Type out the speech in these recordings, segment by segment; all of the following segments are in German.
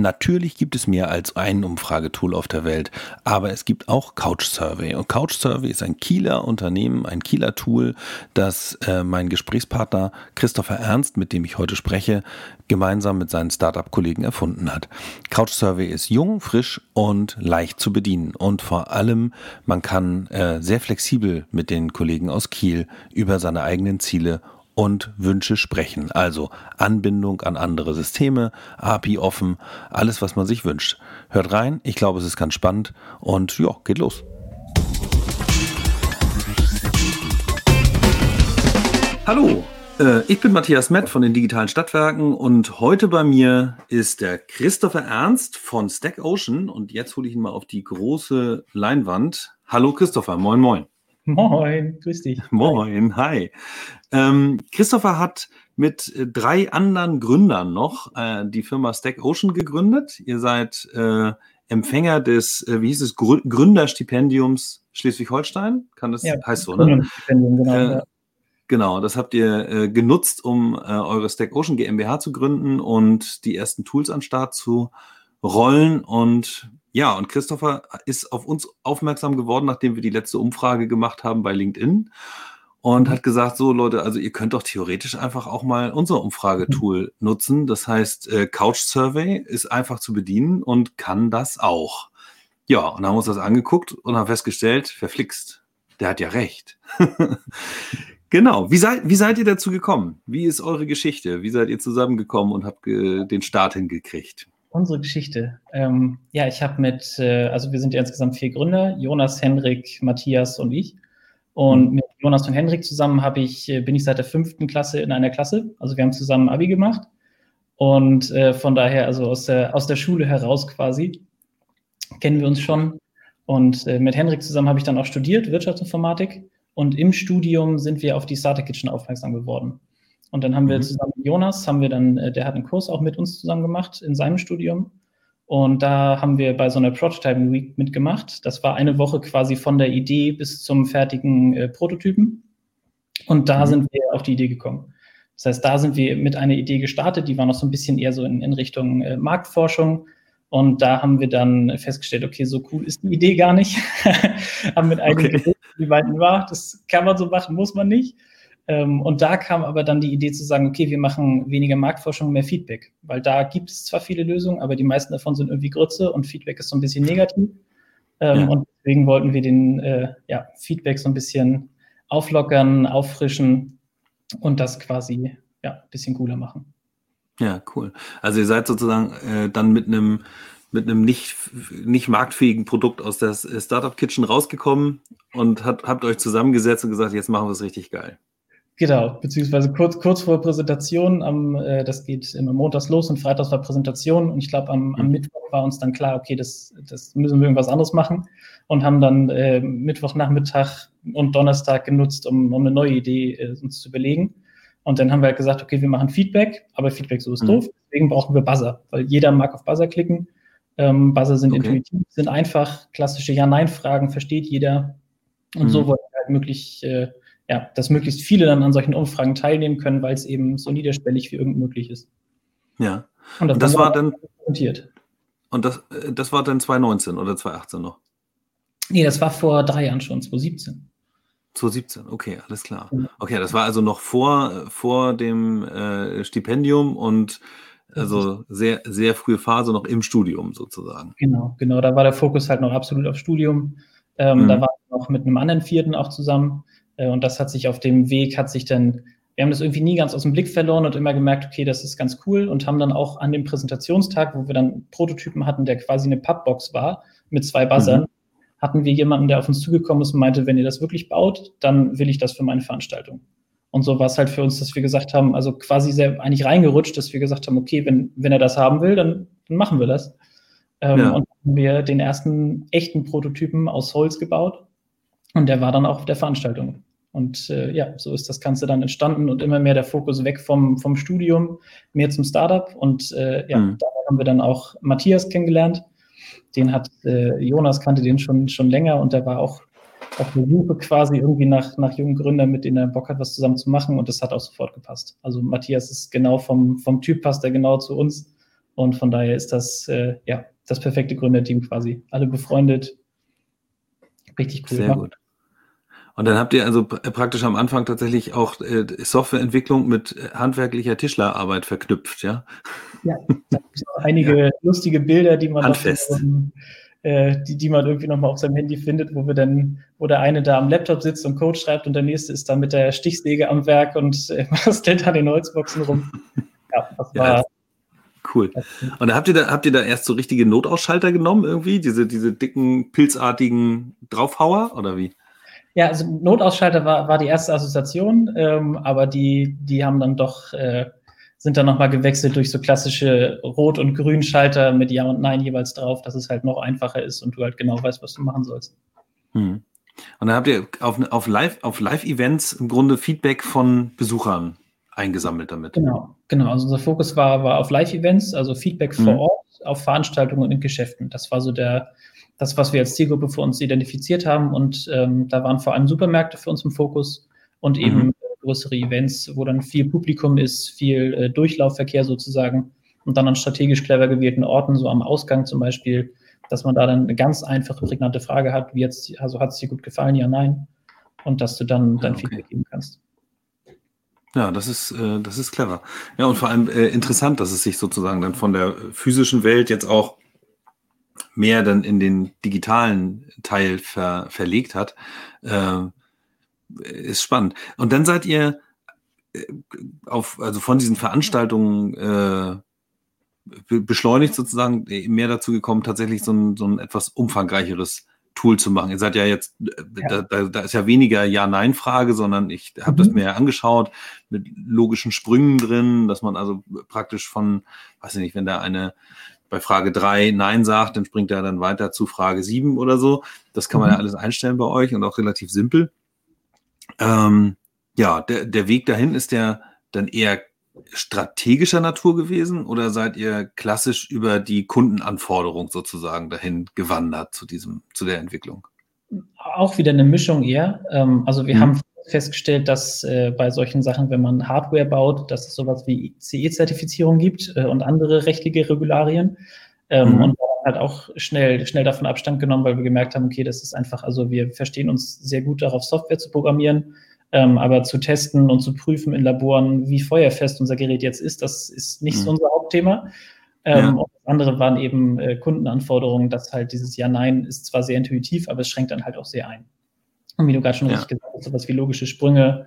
Natürlich gibt es mehr als ein Umfragetool auf der Welt, aber es gibt auch Couch Survey. Und Couch Survey ist ein Kieler Unternehmen, ein Kieler Tool, das äh, mein Gesprächspartner Christopher Ernst, mit dem ich heute spreche, gemeinsam mit seinen Startup-Kollegen erfunden hat. Couch Survey ist jung, frisch und leicht zu bedienen. Und vor allem, man kann äh, sehr flexibel mit den Kollegen aus Kiel über seine eigenen Ziele und Wünsche sprechen. Also Anbindung an andere Systeme, API offen, alles, was man sich wünscht. Hört rein, ich glaube, es ist ganz spannend und ja, geht los. Hallo, äh, ich bin Matthias Mett von den Digitalen Stadtwerken und heute bei mir ist der Christopher Ernst von Stack Ocean und jetzt hole ich ihn mal auf die große Leinwand. Hallo Christopher, moin moin. Moin, grüß dich. Moin, hi. Ähm, Christopher hat mit äh, drei anderen Gründern noch äh, die Firma Stack Ocean gegründet. Ihr seid äh, Empfänger des, äh, wie hieß es, Grü Gründerstipendiums Schleswig-Holstein? Kann das ja, heißt so, ne? Genau, äh, ja. genau, das habt ihr äh, genutzt, um eure Stack Ocean GmbH zu gründen und die ersten Tools an den Start zu rollen. Und ja, und Christopher ist auf uns aufmerksam geworden, nachdem wir die letzte Umfrage gemacht haben bei LinkedIn und hat gesagt, so Leute, also ihr könnt doch theoretisch einfach auch mal unser Umfragetool nutzen. Das heißt, äh, Couch Survey ist einfach zu bedienen und kann das auch. Ja, und haben uns das angeguckt und haben festgestellt, verflixt, der hat ja recht. genau. Wie seid, wie seid ihr dazu gekommen? Wie ist eure Geschichte? Wie seid ihr zusammengekommen und habt den Start hingekriegt? Unsere Geschichte. Ähm, ja, ich habe mit, äh, also wir sind ja insgesamt vier Gründer, Jonas, Henrik, Matthias und ich. Und mhm. mit Jonas und Henrik zusammen habe ich, äh, bin ich seit der fünften Klasse in einer Klasse. Also wir haben zusammen Abi gemacht. Und äh, von daher, also aus der, aus der Schule heraus quasi, kennen wir uns schon. Und äh, mit Henrik zusammen habe ich dann auch studiert, Wirtschaftsinformatik. Und im Studium sind wir auf die Starter Kitchen aufmerksam geworden. Und dann haben wir mhm. zusammen mit Jonas, haben wir dann, äh, der hat einen Kurs auch mit uns zusammen gemacht in seinem Studium. Und da haben wir bei so einer Prototyping Week mitgemacht. Das war eine Woche quasi von der Idee bis zum fertigen äh, Prototypen. Und da mhm. sind wir auf die Idee gekommen. Das heißt, da sind wir mit einer Idee gestartet, die war noch so ein bisschen eher so in, in Richtung äh, Marktforschung. Und da haben wir dann festgestellt, okay, so cool ist die Idee gar nicht. haben mit einigen okay. wie weit war, das kann man so machen, muss man nicht. Ähm, und da kam aber dann die Idee zu sagen, okay, wir machen weniger Marktforschung, mehr Feedback. Weil da gibt es zwar viele Lösungen, aber die meisten davon sind irgendwie Grütze und Feedback ist so ein bisschen negativ. Ähm, ja. Und deswegen wollten wir den äh, ja, Feedback so ein bisschen auflockern, auffrischen und das quasi ja, ein bisschen cooler machen. Ja, cool. Also ihr seid sozusagen äh, dann mit einem mit einem nicht, nicht marktfähigen Produkt aus der Startup Kitchen rausgekommen und hat, habt euch zusammengesetzt und gesagt, jetzt machen wir es richtig geil. Genau, beziehungsweise kurz, kurz vor Präsentation, am, äh, das geht immer montags los und freitags war Präsentation und ich glaube am, am, mhm. Mittwoch war uns dann klar, okay, das, das müssen wir irgendwas anderes machen und haben dann äh, Mittwochnachmittag und Donnerstag genutzt, um, um eine neue Idee äh, uns zu überlegen. Und dann haben wir halt gesagt, okay, wir machen Feedback, aber Feedback so ist mhm. doof, deswegen brauchen wir Buzzer, weil jeder mag auf Buzzer klicken. Ähm, Buzzer sind okay. intuitiv, sind einfach, klassische Ja-Nein-Fragen versteht jeder. Und mhm. so wollen wir halt möglich äh, ja, dass möglichst viele dann an solchen Umfragen teilnehmen können, weil es eben so niederschwellig wie irgend möglich ist. Ja. Und das, und das war dann Und das, äh, das war dann 2019 oder 2018 noch? Nee, das war vor drei Jahren schon, 2017. 2017, okay, alles klar. Okay, das war also noch vor, vor dem äh, Stipendium und also sehr, sehr frühe Phase noch im Studium sozusagen. Genau, genau. Da war der Fokus halt noch absolut auf Studium. Ähm, mhm. Da war ich noch mit einem anderen Vierten auch zusammen. Äh, und das hat sich auf dem Weg, hat sich dann, wir haben das irgendwie nie ganz aus dem Blick verloren und immer gemerkt, okay, das ist ganz cool und haben dann auch an dem Präsentationstag, wo wir dann Prototypen hatten, der quasi eine Pappbox war mit zwei Buzzern, mhm. hatten wir jemanden, der auf uns zugekommen ist und meinte, wenn ihr das wirklich baut, dann will ich das für meine Veranstaltung. Und so war es halt für uns, dass wir gesagt haben, also quasi sehr eigentlich reingerutscht, dass wir gesagt haben, okay, wenn, wenn er das haben will, dann, dann machen wir das. Ähm, ja. Und haben wir den ersten echten Prototypen aus Holz gebaut. Und der war dann auch auf der Veranstaltung. Und äh, ja, so ist das Ganze dann entstanden und immer mehr der Fokus weg vom, vom Studium, mehr zum Startup. Und äh, ja, mhm. da haben wir dann auch Matthias kennengelernt. Den hat äh, Jonas kannte den schon, schon länger und der war auch auf der Suche quasi irgendwie nach, nach jungen Gründern, mit denen er Bock hat, was zusammen zu machen. Und das hat auch sofort gepasst. Also Matthias ist genau vom, vom Typ passt er genau zu uns. Und von daher ist das äh, ja das perfekte Gründerteam quasi. Alle befreundet. Richtig cool. Sehr gut. Und dann habt ihr also praktisch am Anfang tatsächlich auch äh, Softwareentwicklung mit äh, handwerklicher Tischlerarbeit verknüpft, ja? Ja, da gibt es auch einige ja. lustige Bilder, die man Handfest. Noch, äh, die, die man irgendwie nochmal auf seinem Handy findet, wo wir dann, wo der eine da am Laptop sitzt und Code schreibt und der nächste ist da mit der Stichsäge am Werk und äh, bastelt an den Holzboxen rum. Ja, das war. Ja, cool. Und da habt ihr da, habt ihr da erst so richtige Notausschalter genommen irgendwie? Diese, diese dicken, pilzartigen Draufhauer oder wie? Ja, also Notausschalter war, war die erste Assoziation, ähm, aber die, die haben dann doch, äh, sind dann nochmal gewechselt durch so klassische Rot- und Grünschalter mit Ja und Nein jeweils drauf, dass es halt noch einfacher ist und du halt genau weißt, was du machen sollst. Hm. Und dann habt ihr auf, auf Live, auf Live-Events im Grunde Feedback von Besuchern eingesammelt damit. Genau, genau. Also unser Fokus war, war auf Live-Events, also Feedback vor hm. Ort, auf Veranstaltungen und in Geschäften. Das war so der, das, was wir als Zielgruppe für uns identifiziert haben. Und ähm, da waren vor allem Supermärkte für uns im Fokus und eben mhm. größere Events, wo dann viel Publikum ist, viel äh, Durchlaufverkehr sozusagen und dann an strategisch clever gewählten Orten, so am Ausgang zum Beispiel, dass man da dann eine ganz einfache, prägnante Frage hat, wie jetzt, also hat es dir gut gefallen, ja, nein, und dass du dann dein okay. Feedback geben kannst. Ja, das ist, äh, das ist clever. Ja, und vor allem äh, interessant, dass es sich sozusagen dann von der physischen Welt jetzt auch mehr dann in den digitalen Teil ver, verlegt hat, äh, ist spannend. Und dann seid ihr äh, auf, also von diesen Veranstaltungen äh, beschleunigt sozusagen mehr dazu gekommen, tatsächlich so ein, so ein etwas umfangreicheres Tool zu machen. Ihr seid ja jetzt, äh, ja. Da, da, ist ja weniger Ja-Nein-Frage, sondern ich habe mhm. das mir angeschaut mit logischen Sprüngen drin, dass man also praktisch von, weiß ich nicht, wenn da eine bei Frage drei Nein sagt, dann springt er dann weiter zu Frage sieben oder so. Das kann man mhm. ja alles einstellen bei euch und auch relativ simpel. Ähm, ja, der, der Weg dahin ist der dann eher strategischer Natur gewesen oder seid ihr klassisch über die Kundenanforderung sozusagen dahin gewandert zu diesem, zu der Entwicklung? Auch wieder eine Mischung eher. Ähm, also wir mhm. haben festgestellt, dass äh, bei solchen Sachen, wenn man Hardware baut, dass es sowas wie CE-Zertifizierung gibt äh, und andere rechtliche Regularien. Ähm, mhm. Und halt auch schnell, schnell davon Abstand genommen, weil wir gemerkt haben, okay, das ist einfach, also wir verstehen uns sehr gut darauf, Software zu programmieren, ähm, aber zu testen und zu prüfen in Laboren, wie feuerfest unser Gerät jetzt ist, das ist nicht mhm. so unser Hauptthema. Ähm, ja. Andere waren eben äh, Kundenanforderungen, dass halt dieses Ja-Nein ist zwar sehr intuitiv, aber es schränkt dann halt auch sehr ein. Und wie du gerade schon ja. richtig gesagt hast, sowas wie logische Sprünge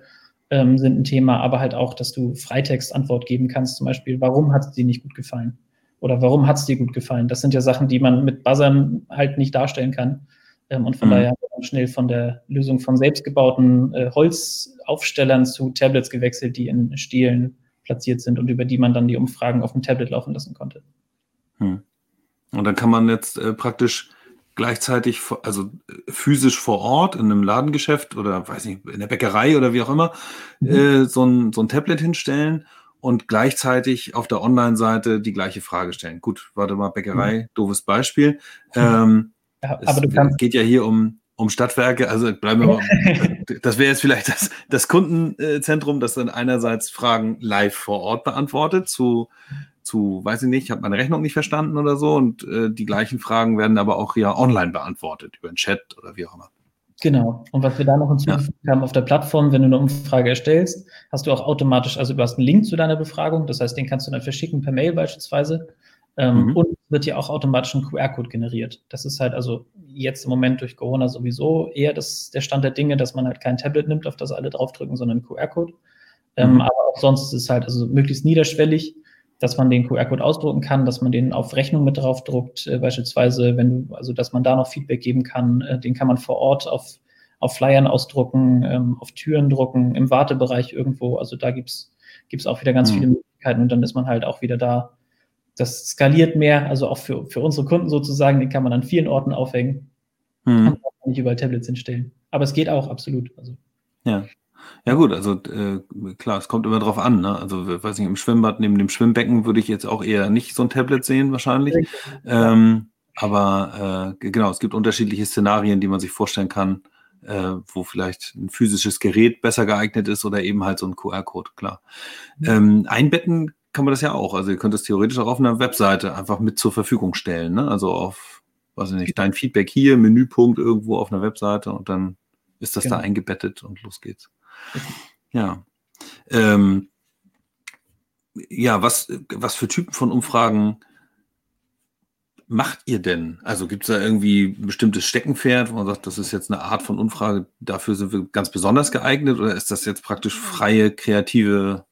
ähm, sind ein Thema, aber halt auch, dass du Freitext-Antwort geben kannst, zum Beispiel, warum hat es dir nicht gut gefallen? Oder warum hat es dir gut gefallen? Das sind ja Sachen, die man mit Buzzern halt nicht darstellen kann. Ähm, und von mhm. daher haben wir dann schnell von der Lösung von selbstgebauten äh, Holzaufstellern zu Tablets gewechselt, die in Stielen platziert sind und über die man dann die Umfragen auf dem Tablet laufen lassen konnte. Hm. Und dann kann man jetzt äh, praktisch gleichzeitig, also physisch vor Ort in einem Ladengeschäft oder weiß nicht, in der Bäckerei oder wie auch immer, mhm. äh, so, ein, so ein Tablet hinstellen und gleichzeitig auf der Online-Seite die gleiche Frage stellen. Gut, warte mal, Bäckerei, mhm. doofes Beispiel. Ähm, ja, aber du kannst geht ja hier um, um Stadtwerke, also bleiben wir mal, das wäre jetzt vielleicht das, das Kundenzentrum, das dann einerseits Fragen live vor Ort beantwortet zu zu, weiß ich nicht, ich habe meine Rechnung nicht verstanden oder so und äh, die gleichen Fragen werden aber auch ja online beantwortet, über den Chat oder wie auch immer. Genau. Und was wir da noch hinzugefügt ja. haben auf der Plattform, wenn du eine Umfrage erstellst, hast du auch automatisch, also du hast einen Link zu deiner Befragung, das heißt, den kannst du dann verschicken per Mail beispielsweise. Ähm, mhm. Und wird ja auch automatisch ein QR-Code generiert. Das ist halt also jetzt im Moment durch Corona sowieso eher das, der Stand der Dinge, dass man halt kein Tablet nimmt, auf das alle draufdrücken, sondern einen QR-Code. Ähm, mhm. aber auch sonst ist es halt also möglichst niederschwellig dass man den QR-Code ausdrucken kann, dass man den auf Rechnung mit draufdruckt, äh, beispielsweise, wenn du, also dass man da noch Feedback geben kann, äh, den kann man vor Ort auf, auf Flyern ausdrucken, ähm, auf Türen drucken, im Wartebereich irgendwo. Also da gibt's gibt's auch wieder ganz mhm. viele Möglichkeiten und dann ist man halt auch wieder da. Das skaliert mehr, also auch für, für unsere Kunden sozusagen, den kann man an vielen Orten aufhängen. Mhm. Und nicht überall Tablets hinstellen. Aber es geht auch, absolut. Also. Ja. Ja gut, also äh, klar, es kommt immer drauf an. Ne? Also weiß nicht, im Schwimmbad neben dem Schwimmbecken würde ich jetzt auch eher nicht so ein Tablet sehen wahrscheinlich. Ähm, aber äh, genau, es gibt unterschiedliche Szenarien, die man sich vorstellen kann, äh, wo vielleicht ein physisches Gerät besser geeignet ist oder eben halt so ein QR-Code, klar. Ähm, einbetten kann man das ja auch. Also ihr könnt es theoretisch auch auf einer Webseite einfach mit zur Verfügung stellen. Ne? Also auf, weiß ich nicht, dein Feedback hier, Menüpunkt irgendwo auf einer Webseite und dann ist das genau. da eingebettet und los geht's. Ja. Ähm, ja, was, was für Typen von Umfragen macht ihr denn? Also gibt es da irgendwie ein bestimmtes Steckenpferd, wo man sagt, das ist jetzt eine Art von Umfrage, dafür sind wir ganz besonders geeignet oder ist das jetzt praktisch freie, kreative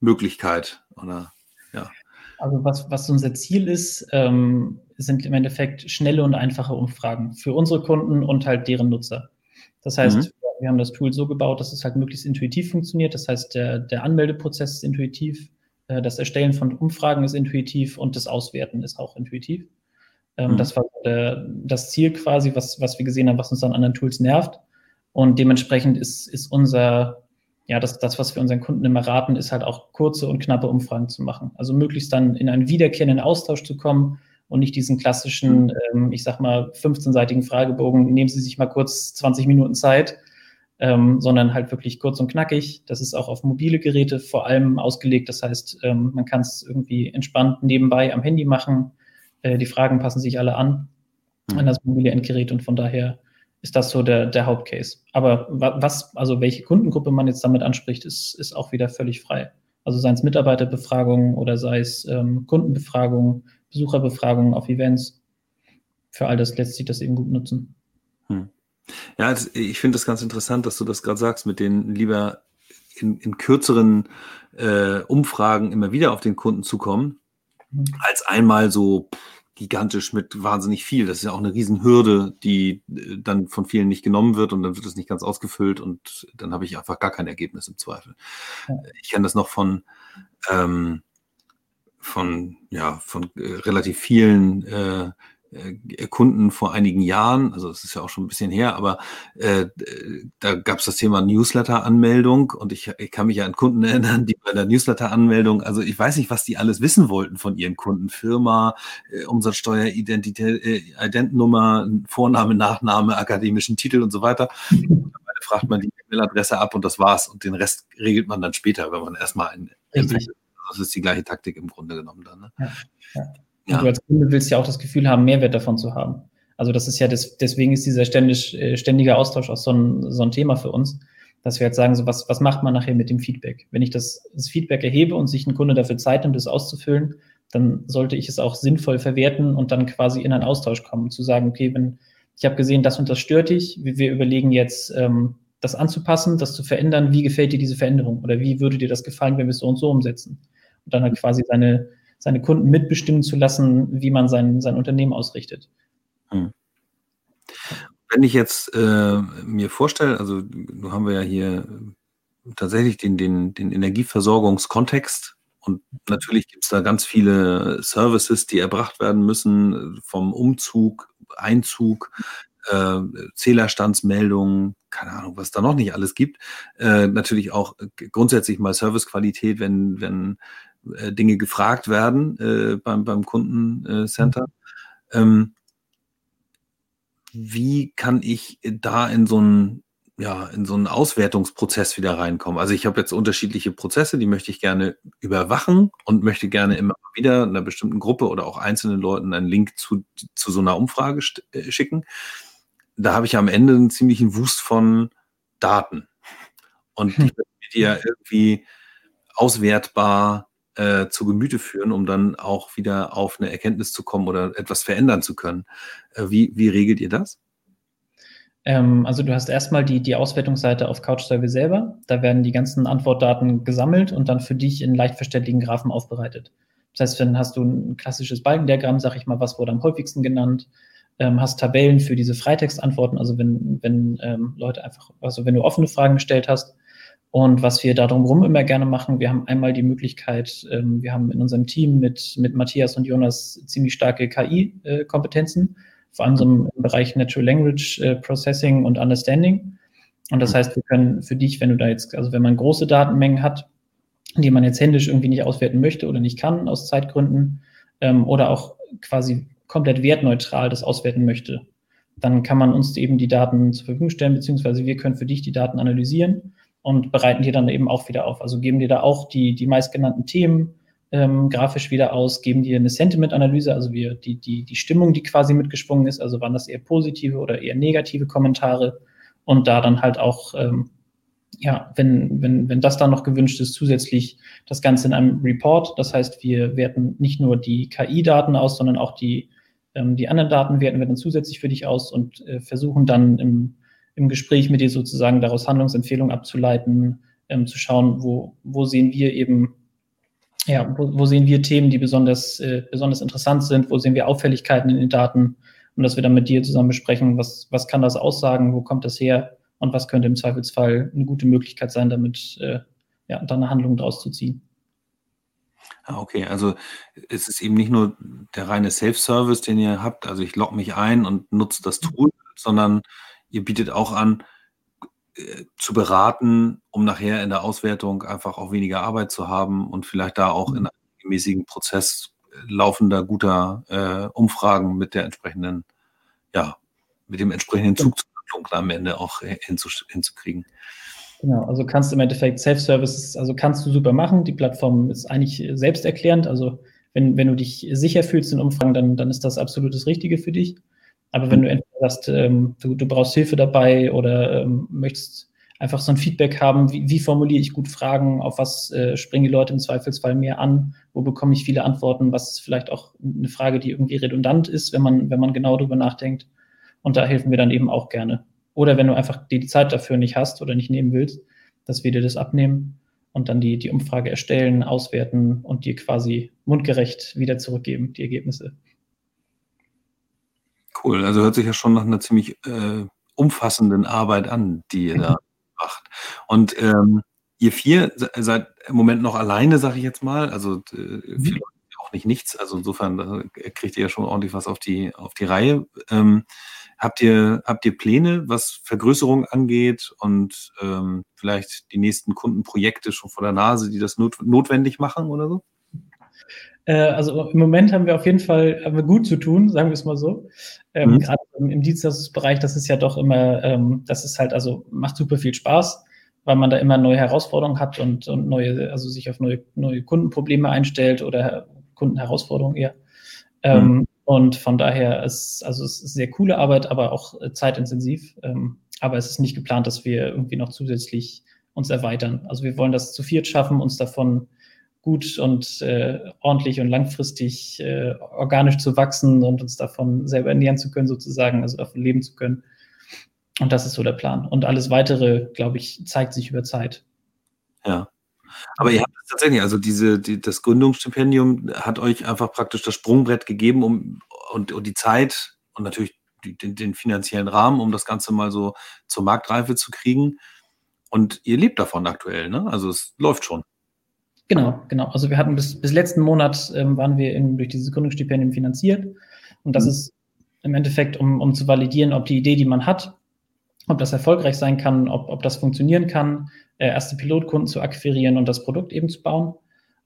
Möglichkeit? Oder ja. Also was, was unser Ziel ist, ähm, sind im Endeffekt schnelle und einfache Umfragen für unsere Kunden und halt deren Nutzer. Das heißt, mhm. Wir haben das Tool so gebaut, dass es halt möglichst intuitiv funktioniert. Das heißt, der, der Anmeldeprozess ist intuitiv, äh, das Erstellen von Umfragen ist intuitiv und das Auswerten ist auch intuitiv. Ähm, mhm. Das war das Ziel quasi, was, was wir gesehen haben, was uns an anderen Tools nervt. Und dementsprechend ist, ist unser, ja, das, das, was wir unseren Kunden immer raten, ist halt auch kurze und knappe Umfragen zu machen. Also möglichst dann in einen wiederkehrenden Austausch zu kommen und nicht diesen klassischen, ähm, ich sag mal, 15-seitigen Fragebogen, nehmen Sie sich mal kurz 20 Minuten Zeit, ähm, sondern halt wirklich kurz und knackig. Das ist auch auf mobile Geräte vor allem ausgelegt. Das heißt, ähm, man kann es irgendwie entspannt nebenbei am Handy machen. Äh, die Fragen passen sich alle an mhm. an das mobile Endgerät und von daher ist das so der, der Hauptcase. Aber was, also welche Kundengruppe man jetzt damit anspricht, ist, ist auch wieder völlig frei. Also seien es Mitarbeiterbefragungen oder sei es ähm, Kundenbefragungen, Besucherbefragungen auf Events. Für all das lässt sich das eben gut nutzen. Hm. Ja, ich finde das ganz interessant, dass du das gerade sagst, mit den lieber in, in kürzeren äh, Umfragen immer wieder auf den Kunden zu kommen, mhm. als einmal so gigantisch mit wahnsinnig viel. Das ist ja auch eine Riesenhürde, die äh, dann von vielen nicht genommen wird und dann wird es nicht ganz ausgefüllt und dann habe ich einfach gar kein Ergebnis im Zweifel. Ich kenne das noch von, ähm, von, ja, von äh, relativ vielen äh, äh, Kunden vor einigen Jahren, also es ist ja auch schon ein bisschen her, aber äh, da gab es das Thema Newsletter-Anmeldung und ich, ich, kann mich ja an Kunden erinnern, die bei der Newsletter-Anmeldung, also ich weiß nicht, was die alles wissen wollten von ihren Kunden, Firma, äh, Umsatzsteuer, Identität, äh, Identnummer, Vorname, Nachname, akademischen Titel und so weiter. Und fragt man die E-Mail-Adresse ab und das war's und den Rest regelt man dann später, wenn man erstmal ein, das ist die gleiche Taktik im Grunde genommen dann. Ne? Ja, ja. Ja. Du als Kunde willst ja auch das Gefühl haben, Mehrwert davon zu haben. Also das ist ja, das, deswegen ist dieser ständig, äh, ständige Austausch auch so ein, so ein Thema für uns, dass wir jetzt sagen, so was, was macht man nachher mit dem Feedback? Wenn ich das, das Feedback erhebe und sich ein Kunde dafür Zeit nimmt, das auszufüllen, dann sollte ich es auch sinnvoll verwerten und dann quasi in einen Austausch kommen, zu sagen, okay, wenn ich habe gesehen, das und das stört dich, wir überlegen jetzt, ähm, das anzupassen, das zu verändern, wie gefällt dir diese Veränderung oder wie würde dir das gefallen, wenn wir es so und so umsetzen? Und dann halt quasi seine, seine Kunden mitbestimmen zu lassen, wie man sein, sein Unternehmen ausrichtet. Hm. Wenn ich jetzt äh, mir vorstelle, also nun haben wir ja hier tatsächlich den, den, den Energieversorgungskontext und natürlich gibt es da ganz viele Services, die erbracht werden müssen, vom Umzug, Einzug, äh, Zählerstandsmeldungen, keine Ahnung, was da noch nicht alles gibt. Äh, natürlich auch grundsätzlich mal Servicequalität, wenn, wenn äh, Dinge gefragt werden äh, beim, beim Kundencenter. Ähm, wie kann ich da in so einen ja, in so einen Auswertungsprozess wieder reinkommen. Also ich habe jetzt unterschiedliche Prozesse, die möchte ich gerne überwachen und möchte gerne immer wieder einer bestimmten Gruppe oder auch einzelnen Leuten einen Link zu, zu so einer Umfrage äh, schicken. Da habe ich am Ende einen ziemlichen Wust von Daten. Und hm. die ja irgendwie auswertbar äh, zu Gemüte führen, um dann auch wieder auf eine Erkenntnis zu kommen oder etwas verändern zu können. Äh, wie, wie regelt ihr das? Ähm, also du hast erstmal die, die Auswertungsseite auf CouchSurvey selber. Da werden die ganzen Antwortdaten gesammelt und dann für dich in leicht verständlichen Graphen aufbereitet. Das heißt, dann hast du ein klassisches Balkendiagramm, sag ich mal, was wurde am häufigsten genannt, ähm, hast Tabellen für diese Freitextantworten, also wenn, wenn ähm, Leute einfach, also wenn du offene Fragen gestellt hast, und was wir da drumherum immer gerne machen, wir haben einmal die Möglichkeit, ähm, wir haben in unserem Team mit, mit Matthias und Jonas ziemlich starke KI-Kompetenzen, vor allem so im, Bereich Natural Language äh, Processing und Understanding. Und das mhm. heißt, wir können für dich, wenn du da jetzt, also wenn man große Datenmengen hat, die man jetzt händisch irgendwie nicht auswerten möchte oder nicht kann aus Zeitgründen, ähm, oder auch quasi komplett wertneutral das auswerten möchte, dann kann man uns eben die Daten zur Verfügung stellen, beziehungsweise wir können für dich die Daten analysieren und bereiten dir dann eben auch wieder auf. Also geben dir da auch die, die meistgenannten Themen, ähm, grafisch wieder aus, geben dir eine Sentiment-Analyse, also wir, die, die, die Stimmung, die quasi mitgesprungen ist, also waren das eher positive oder eher negative Kommentare und da dann halt auch, ähm, ja, wenn, wenn, wenn das dann noch gewünscht ist, zusätzlich das Ganze in einem Report. Das heißt, wir werten nicht nur die KI-Daten aus, sondern auch die, ähm, die anderen Daten werten wir dann zusätzlich für dich aus und äh, versuchen dann im, im Gespräch mit dir sozusagen daraus Handlungsempfehlungen abzuleiten, ähm, zu schauen, wo, wo sehen wir eben ja, wo, wo sehen wir Themen, die besonders, äh, besonders interessant sind? Wo sehen wir Auffälligkeiten in den Daten? Und dass wir dann mit dir zusammen besprechen, was, was kann das aussagen? Wo kommt das her? Und was könnte im Zweifelsfall eine gute Möglichkeit sein, damit äh, ja, dann eine Handlung draus zu ziehen? Ah, okay, also es ist eben nicht nur der reine Self-Service, den ihr habt, also ich logge mich ein und nutze das Tool, sondern ihr bietet auch an, äh, zu beraten, um nachher in der Auswertung einfach auch weniger Arbeit zu haben und vielleicht da auch in mhm. einem mäßigen Prozess äh, laufender guter äh, Umfragen mit der entsprechenden, ja, mit dem entsprechenden Zug am Ende auch hinzukriegen. Genau, also kannst du im Endeffekt Self-Service, also kannst du super machen. Die Plattform ist eigentlich selbsterklärend. Also wenn, wenn du dich sicher fühlst in Umfragen, dann, dann ist das absolut das Richtige für dich. Aber wenn du entweder sagst, ähm, du, du, brauchst Hilfe dabei oder ähm, möchtest einfach so ein Feedback haben, wie, wie formuliere ich gut Fragen, auf was äh, springen die Leute im Zweifelsfall mehr an, wo bekomme ich viele Antworten, was ist vielleicht auch eine Frage, die irgendwie redundant ist, wenn man, wenn man genau darüber nachdenkt. Und da helfen wir dann eben auch gerne. Oder wenn du einfach die Zeit dafür nicht hast oder nicht nehmen willst, dass wir dir das abnehmen und dann die, die Umfrage erstellen, auswerten und dir quasi mundgerecht wieder zurückgeben, die Ergebnisse. Cool, also hört sich ja schon nach einer ziemlich äh, umfassenden Arbeit an, die ihr da macht. Und ähm, ihr vier seid im Moment noch alleine, sage ich jetzt mal. Also äh, mhm. auch nicht nichts. Also insofern kriegt ihr ja schon ordentlich was auf die, auf die Reihe. Ähm, habt, ihr, habt ihr Pläne, was Vergrößerung angeht und ähm, vielleicht die nächsten Kundenprojekte schon vor der Nase, die das not notwendig machen oder so? Äh, also im Moment haben wir auf jeden Fall haben wir gut zu tun, sagen wir es mal so. Ähm, mhm. Gerade im, im Dienstleistungsbereich, das ist ja doch immer, ähm, das ist halt, also macht super viel Spaß, weil man da immer neue Herausforderungen hat und, und neue, also sich auf neue, neue Kundenprobleme einstellt oder Kundenherausforderungen eher. Ähm, mhm. Und von daher ist, also es ist sehr coole Arbeit, aber auch äh, zeitintensiv. Ähm, aber es ist nicht geplant, dass wir irgendwie noch zusätzlich uns erweitern. Also wir wollen das zu viert schaffen, uns davon gut und äh, ordentlich und langfristig äh, organisch zu wachsen und uns davon selber ernähren zu können, sozusagen, also davon leben zu können. Und das ist so der Plan. Und alles weitere, glaube ich, zeigt sich über Zeit. Ja. Aber ihr habt tatsächlich, also diese, die, das Gründungsstipendium hat euch einfach praktisch das Sprungbrett gegeben, um und, und die Zeit und natürlich die, den, den finanziellen Rahmen, um das Ganze mal so zur Marktreife zu kriegen. Und ihr lebt davon aktuell, ne? Also es läuft schon. Genau, genau. Also wir hatten bis, bis letzten Monat ähm, waren wir in, durch dieses Gründungsstipendium finanziert. Und das mhm. ist im Endeffekt, um, um zu validieren, ob die Idee, die man hat, ob das erfolgreich sein kann, ob, ob das funktionieren kann, äh, erste Pilotkunden zu akquirieren und das Produkt eben zu bauen.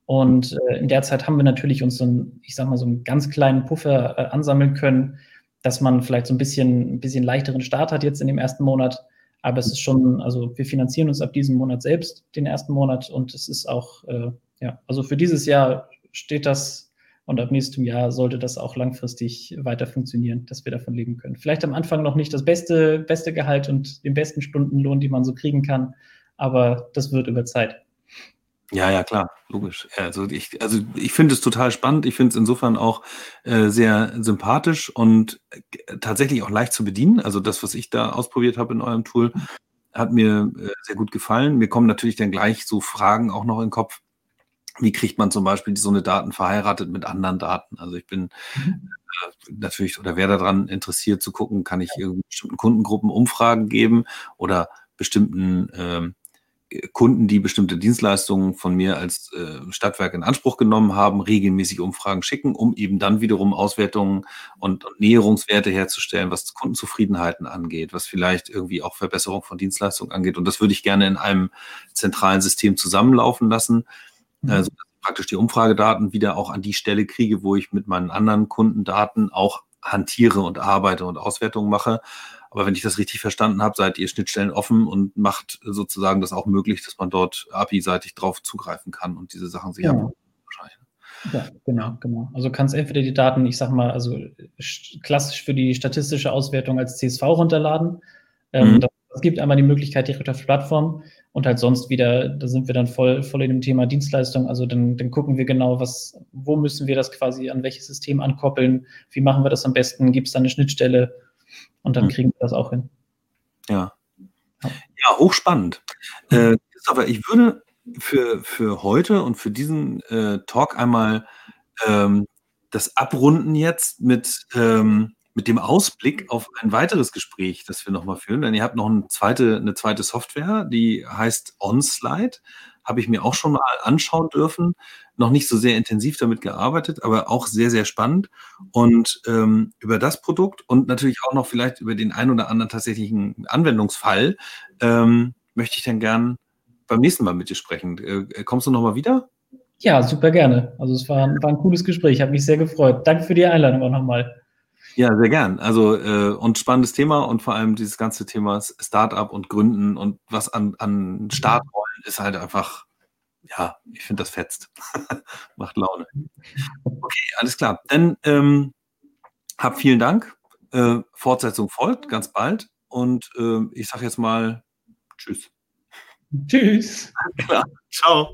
Und äh, in der Zeit haben wir natürlich uns so einen, ich sag mal, so einen ganz kleinen Puffer äh, ansammeln können, dass man vielleicht so ein bisschen, ein bisschen leichteren Start hat jetzt in dem ersten Monat, aber es ist schon, also wir finanzieren uns ab diesem Monat selbst den ersten Monat und es ist auch, äh, ja, also für dieses Jahr steht das und ab nächstem Jahr sollte das auch langfristig weiter funktionieren, dass wir davon leben können. Vielleicht am Anfang noch nicht das beste, beste Gehalt und den besten Stundenlohn, den man so kriegen kann, aber das wird über Zeit. Ja, ja, klar, logisch. Also ich, also ich finde es total spannend. Ich finde es insofern auch äh, sehr sympathisch und äh, tatsächlich auch leicht zu bedienen. Also das, was ich da ausprobiert habe in eurem Tool, hat mir äh, sehr gut gefallen. Mir kommen natürlich dann gleich so Fragen auch noch in den Kopf. Wie kriegt man zum Beispiel so eine Daten verheiratet mit anderen Daten? Also ich bin mhm. natürlich oder wer daran interessiert zu gucken, kann ich irgendwie bestimmten Kundengruppen Umfragen geben oder bestimmten ähm, Kunden, die bestimmte Dienstleistungen von mir als äh, Stadtwerk in Anspruch genommen haben, regelmäßig Umfragen schicken, um eben dann wiederum Auswertungen und, und Näherungswerte herzustellen, was Kundenzufriedenheiten angeht, was vielleicht irgendwie auch Verbesserung von Dienstleistungen angeht. Und das würde ich gerne in einem zentralen System zusammenlaufen lassen, mhm. also praktisch die Umfragedaten wieder auch an die Stelle kriege, wo ich mit meinen anderen Kundendaten auch hantiere und arbeite und Auswertungen mache. Aber wenn ich das richtig verstanden habe, seid ihr Schnittstellen offen und macht sozusagen das auch möglich, dass man dort API-seitig drauf zugreifen kann und diese Sachen sich ja. wahrscheinlich. Ja, genau, genau. Also kannst entweder die Daten, ich sag mal, also klassisch für die statistische Auswertung als CSV runterladen. Ähm, mhm. das, das, gibt einmal die Möglichkeit direkt auf der Plattform und halt sonst wieder, da sind wir dann voll, voll in dem Thema Dienstleistung. Also dann, dann gucken wir genau, was, wo müssen wir das quasi an welches System ankoppeln, wie machen wir das am besten, gibt es da eine Schnittstelle und dann mhm. kriegen wir das auch hin. Ja. Ja, hochspannend. Äh, Christopher, ich würde für, für heute und für diesen äh, Talk einmal ähm, das abrunden jetzt mit, ähm, mit dem Ausblick auf ein weiteres Gespräch, das wir nochmal führen. Denn ihr habt noch eine zweite, eine zweite Software, die heißt OnSlide. Habe ich mir auch schon mal anschauen dürfen. Noch nicht so sehr intensiv damit gearbeitet, aber auch sehr, sehr spannend. Und ähm, über das Produkt und natürlich auch noch vielleicht über den ein oder anderen tatsächlichen Anwendungsfall ähm, möchte ich dann gern beim nächsten Mal mit dir sprechen. Äh, kommst du nochmal wieder? Ja, super gerne. Also es war, war ein cooles Gespräch, habe mich sehr gefreut. Danke für die Einladung auch nochmal. Ja, sehr gern. Also äh, und spannendes Thema und vor allem dieses ganze Thema Startup und Gründen und was an, an Startrollen ist halt einfach, ja, ich finde das fetzt. Macht Laune. Okay, alles klar. Dann ähm, hab vielen Dank. Äh, Fortsetzung folgt ganz bald und äh, ich sage jetzt mal Tschüss. Tschüss. Alles klar. Ciao.